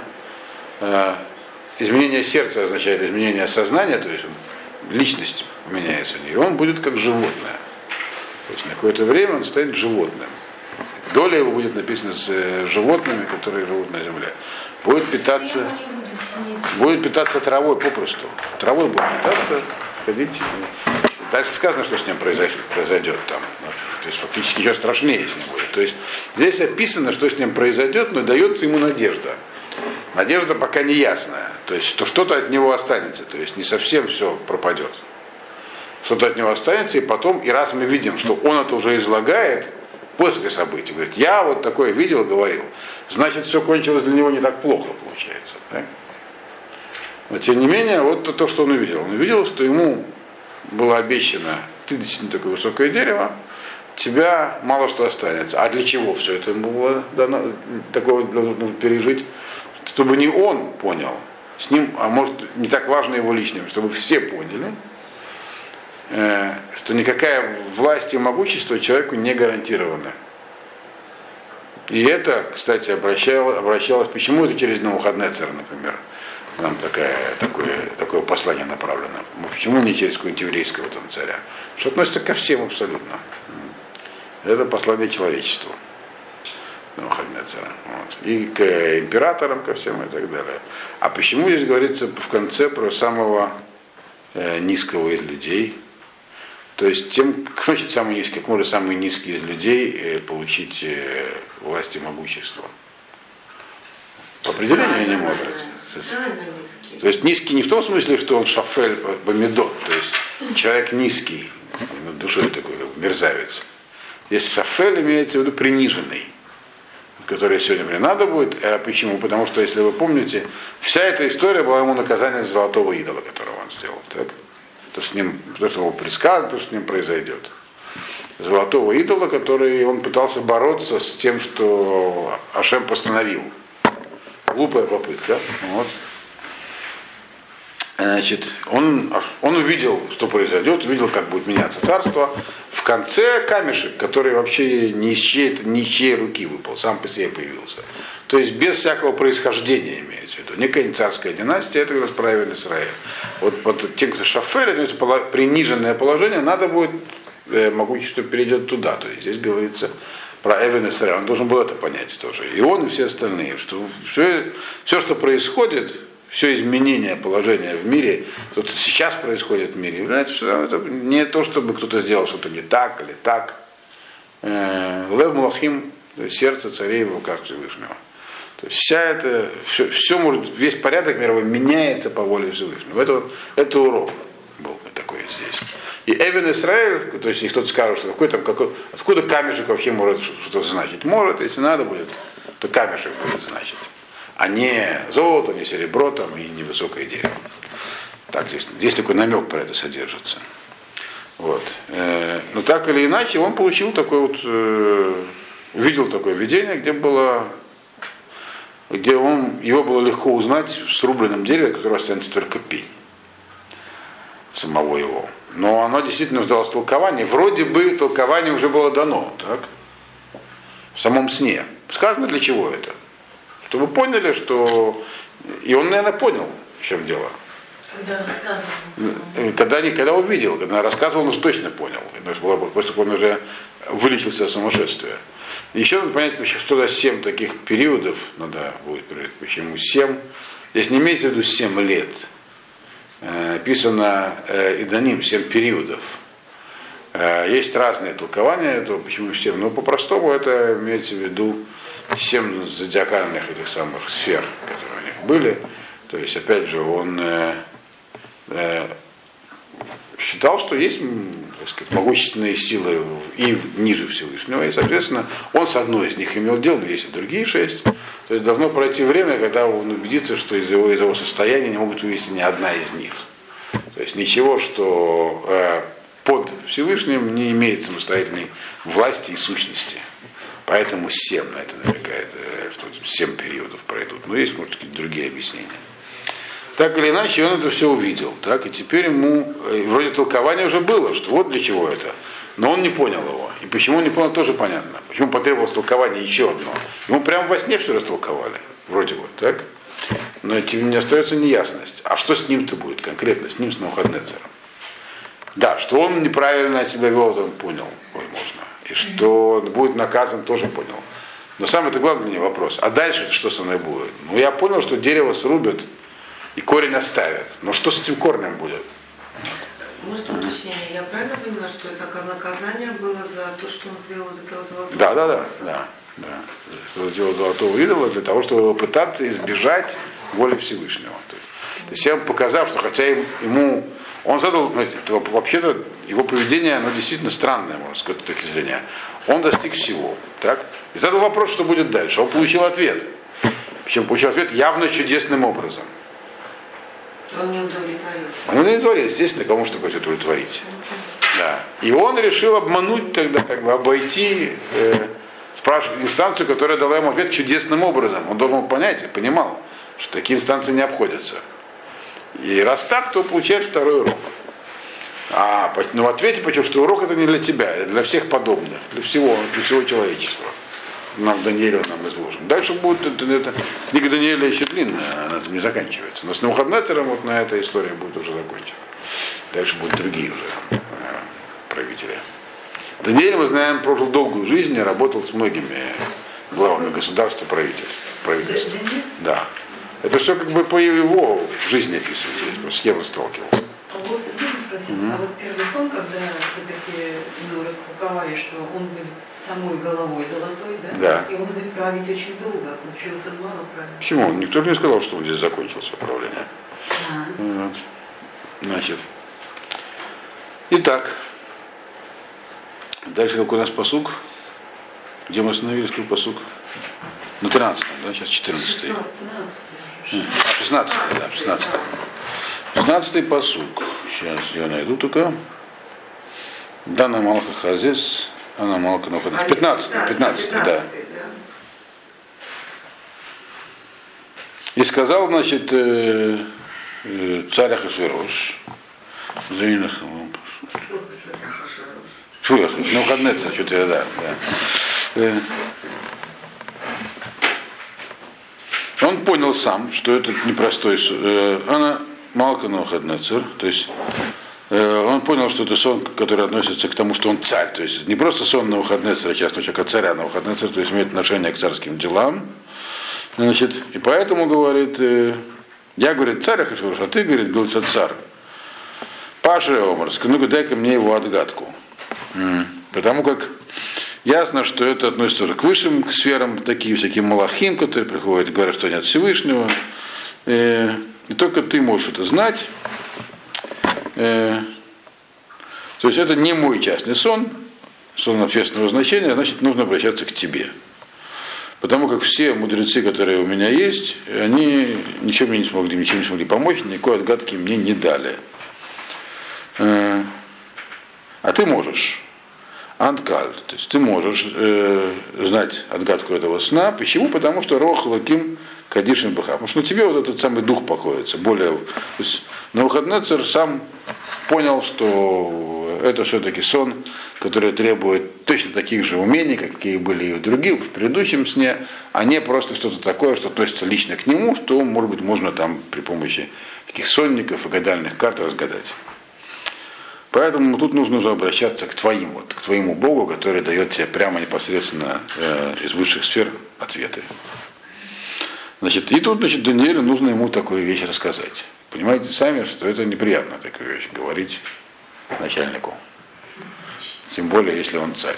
э, изменение сердца означает изменение сознания, то есть личность меняется у нее, он будет как животное. То есть на какое-то время он станет животным. Доля его будет написана с э, животными, которые живут на земле. Будет питаться, будет питаться травой попросту. Травой будет питаться, ходить. Дальше сказано, что с ним произойдет, произойдет там. То есть фактически еще страшнее с ним будет. То есть здесь описано, что с ним произойдет, но дается ему надежда. Надежда пока не ясная. То есть что что-то от него останется. То есть не совсем все пропадет. Что-то от него останется, и потом, и раз мы видим, что он это уже излагает, после событий, говорит, я вот такое видел, говорил, значит, все кончилось для него не так плохо, получается. Да? Но тем не менее, вот то, то, что он увидел. Он увидел, что ему было обещано, ты действительно такое высокое дерево, тебя мало что останется. А для чего все это ему было дано, такое должно пережить? Чтобы не он понял, с ним, а может не так важно его личным, чтобы все поняли, что никакая власть и могущество человеку не гарантировано. И это, кстати, обращалось, обращалось почему это через Навуходнецера, например, нам такая, такое, такое послание направлено. Почему не через какого-нибудь еврейского там царя? Что относится ко всем абсолютно. Это послание человечеству. Навуходнецера. Вот. И к императорам, ко всем и так далее. А почему здесь говорится в конце про самого э, низкого из людей? То есть тем, кто хочет самый низкий, как может самый низкий из людей э, получить э, власть и могущество. По определению не может. То есть низкий не в том смысле, что он шафель бомидот, то есть человек низкий, душой такой мерзавец. Здесь шафель имеется в виду приниженный, который сегодня мне надо будет. А почему? Потому что, если вы помните, вся эта история была ему наказание за золотого идола, которого он сделал. Так? То, с ним, то, что ему предсказано, то, что с ним произойдет. Золотого идола, который он пытался бороться с тем, что Ашем постановил. Глупая попытка. Вот. Значит, он, он увидел, что произойдет, увидел, как будет меняться царство. В конце камешек, который вообще ни из чьей, ни из чьей руки выпал, сам по себе появился. То есть без всякого происхождения имеется в виду. Некая не царская династия, это как раз правил Израиль. Вот под тем, кто шафер, это приниженное положение, надо будет, э, могущество перейдет туда. То есть здесь говорится про Эвен Исраиль. Он должен был это понять тоже. И он, и все остальные, что все, все что происходит, все изменение положения в мире, то, что сейчас происходит в мире, является что это не то, чтобы кто-то сделал что-то не так или так. Э, Лев Мулахим, сердце царей в руках Всевышнего. То есть вся это, все, все может, весь порядок мировой меняется по воле Всевышнего. Это, это урок был такой здесь. И Эвен Исраиль, то есть если кто-то скажет, что какой там, какой, откуда камешек вообще может что-то значить? Может, если надо будет, то камешек будет значить а не золото, не серебро там, и не высокое дерево. Так, здесь, здесь такой намек про это содержится. Вот. Э, но так или иначе, он получил такой вот, э, увидел такое видение, где было, где он, его было легко узнать в срубленном дереве, которое останется только пень самого его. Но оно действительно нуждалось в толковании. Вроде бы толкование уже было дано, так? В самом сне. Сказано для чего это? Чтобы поняли, что... И он, наверное, понял, в чем дело. Когда рассказывал. Э, когда, когда увидел, когда рассказывал, он уже точно понял. Того, он уже вылечился от сумасшествия. Еще надо понять, что за семь таких периодов надо будет почему семь. Здесь не имеется в виду семь лет. Э, написано э, Иданим, семь периодов. Есть разные толкования этого, почему семь. Но по-простому это имеется в виду семь зодиакальных этих самых сфер, которые у них были. То есть, опять же, он э, э, считал, что есть так сказать, могущественные силы и ниже Всевышнего, и, соответственно, он с одной из них имел дело, но есть и другие шесть. То есть должно пройти время, когда он убедится, что из его, из его состояния не могут вывести ни одна из них. То есть ничего, что э, под Всевышним не имеет самостоятельной власти и сущности. Поэтому семь на это намекает, э, что семь периодов пройдут. Но есть, может, какие-то другие объяснения. Так или иначе, он это все увидел. Так, и теперь ему, э, вроде толкование уже было, что вот для чего это. но он не понял его. И почему он не понял, тоже понятно. Почему потребовалось толкование еще одно. Ему прямо во сне все растолковали, вроде бы, так? Но тем не остается неясность. А что с ним-то будет конкретно, с ним, с Навуходнецером? Да, что он неправильно себя вел, он понял, возможно. И что он будет наказан, тоже понял. Но самый это главный вопрос. А дальше что со мной будет? Ну, я понял, что дерево срубят и корень оставят. Но что с этим корнем будет? Может уточнение? Я правильно понимаю, что это как наказание было за то, что он сделал из этого золотого Да, да, да, да. да. Что сделал золотого идола для того, чтобы пытаться избежать воли Всевышнего. То есть, то есть я ему показал, что хотя им- ему он задал, вообще-то его поведение, оно действительно странное, можно сказать, с точки зрения. Он достиг всего, так? И задал вопрос, что будет дальше. Он получил ответ. Причем получил ответ явно чудесным образом. Он не удовлетворился. Он не удовлетворил, естественно, кому что хочет удовлетворить. Да. И он решил обмануть тогда, как бы обойти э, спрашивать инстанцию, которая дала ему ответ чудесным образом. Он должен был понять понимал, что такие инстанции не обходятся. И раз так, то получает второй урок. А но в ответе почему, что урок это не для тебя, это для всех подобных, для всего, для всего человечества. Нам Даниэль нам изложен. Дальше будет это, это книга Даниэля еще длинная, она там не заканчивается. Но с Навуходнецером вот на эта история будет уже закончена. Дальше будут другие уже э, правители. Даниэль, мы знаем, прожил долгую жизнь и работал с многими главами государства правитель, правительств. Да. Это все как бы по его жизни описывается, с кем он сталкивался. А вот спросить, а вот первый сон, когда все-таки ну, растолковали, что он будет самой головой золотой, да? Да. И он будет править очень долго, он мало править. Почему? Никто не сказал, что он здесь закончился управление. А, Вот. Значит. Итак. Дальше какой у нас посук? Где мы остановились, какой посук? На 13 да, сейчас 14 15 16 да, 16 16 посук. Сейчас я найду только. Дана Малха Хазес, она Малка ну, 15, 15, да. И сказал, значит, э, э, царь Ахашвирош, Фу, я- ну, Хаднецер, что-то я, да, да. Э, Он понял сам, что этот непростой. Э, она Малка Навуходнецер, то есть он понял, что это сон, который относится к тому, что он царь. То есть не просто сон Навуходнецера, частного человека, а царя Навуходнецера, то есть имеет отношение к царским делам. Значит, и поэтому, говорит, э, я, говорит, царь Ахашвирош, а ты, говорит, говорит, царь. Паша Омарск, ну-ка дай-ка мне его отгадку. Потому как ясно, что это относится уже к высшим сферам, такие всякие малахим, которые приходят говорят, что нет Всевышнего. Э, И только ты можешь это знать. Э, То есть это не мой частный сон, сон общественного значения, значит нужно обращаться к тебе. Потому как все мудрецы, которые у меня есть, они ничем мне не смогли, ничем не смогли помочь, никакой отгадки мне не дали. Э, А ты можешь. Анткаль. То есть ты можешь э, знать отгадку этого сна. Почему? Потому что Рох Лаким Кадишин Баха. Потому что на тебе вот этот самый дух покоится. Более, то есть Навуходнецер сам понял, что это все-таки сон, который требует точно таких же умений, какие были и у других в предыдущем сне, а не просто что-то такое, что относится лично к нему, что, может быть, можно там при помощи таких сонников и гадальных карт разгадать. Поэтому тут нужно уже обращаться к твоим, вот, к твоему Богу, который дает тебе прямо непосредственно э, из высших сфер ответы. Значит, и тут, значит, Даниэлю нужно ему такую вещь рассказать. Понимаете сами, что это неприятно такую вещь говорить начальнику. Тем более, если он царь.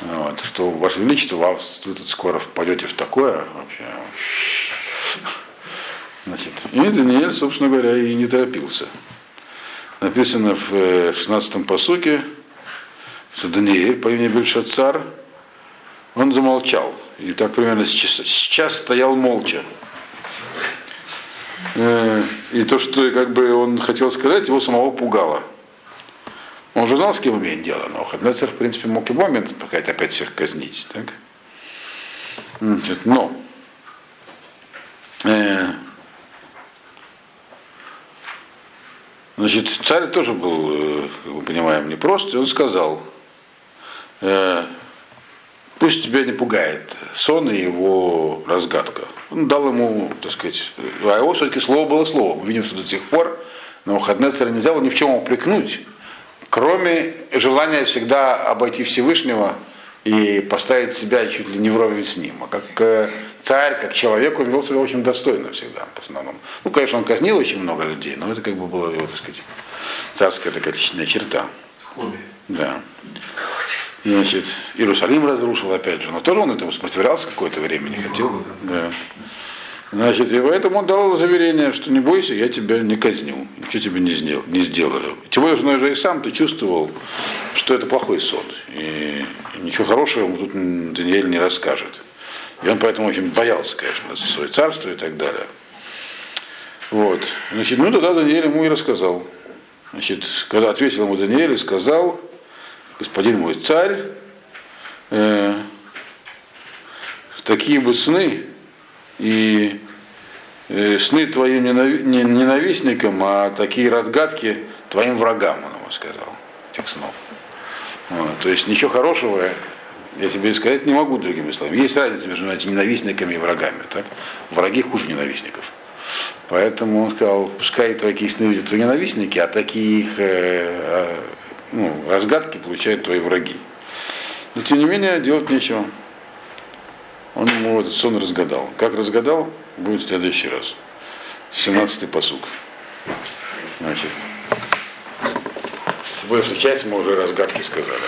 Вот, что, Ваше Величество, вас, вы тут скоро впадете в такое вообще. Значит, и Даниэль, собственно говоря, и не торопился написано в э, 16-м посуке, что Даниэль по имени Бельшацар, он замолчал. И так примерно сейчас, сейчас стоял молча. Э, И то, что как бы он хотел сказать, его самого пугало. Он же знал, с кем имеет дело, но Хаднецер, в принципе, мог любой момент опять, опять всех казнить. Так? Но э, Значит, царь тоже был, э, как мы понимаем, непрост, и он сказал, пусть тебя не пугает сон и его разгадка. Он дал ему, так сказать, а его все-таки слово было слово. Мы видим, что до сих пор на выходные царя нельзя было ни в чем упрекнуть, кроме желания всегда обойти Всевышнего и поставить себя чуть ли не вровень с ним. А как э, царь, как человек, он вел себя очень достойно всегда, в основном. Ну, конечно, он казнил очень много людей, но это как бы была его, так сказать, царская такая отличная черта. Хобби. Да. Значит, Иерусалим разрушил, опять же, но тоже он этому сопротивлялся какое-то время, не хотел. Да. Значит, и поэтому он дал заверение, что не бойся, я тебя не казню, ничего тебе не, сдел- не сделаю. Тем более, что уже и сам ты чувствовал, что это плохой сон. И ничего хорошего ему тут Даниэль не расскажет. И он поэтому очень боялся, конечно, за свое царство и так далее. Вот. Значит, ну тогда Даниэль ему и рассказал. Значит, когда ответил ему Даниэль и сказал, господин мой царь, э, такие бы сны и э, сны твоим ненави- не- ненавистникам, а такие разгадки твоим врагам, он ему сказал, этих снов. Вот, то есть ничего хорошего я тебе сказать не могу другими словами. Есть разница между этими ненавистниками и врагами. Так? Враги хуже ненавистников. Поэтому он сказал, пускай такие сны видят твои ненавистники, а такие их э, э, ну, разгадки получают твои враги. Но тем не менее делать нечего. Он ему этот сон разгадал. Как разгадал, будет в следующий раз. 17-й посуг. Значит, тем часть мы уже разгадки сказали.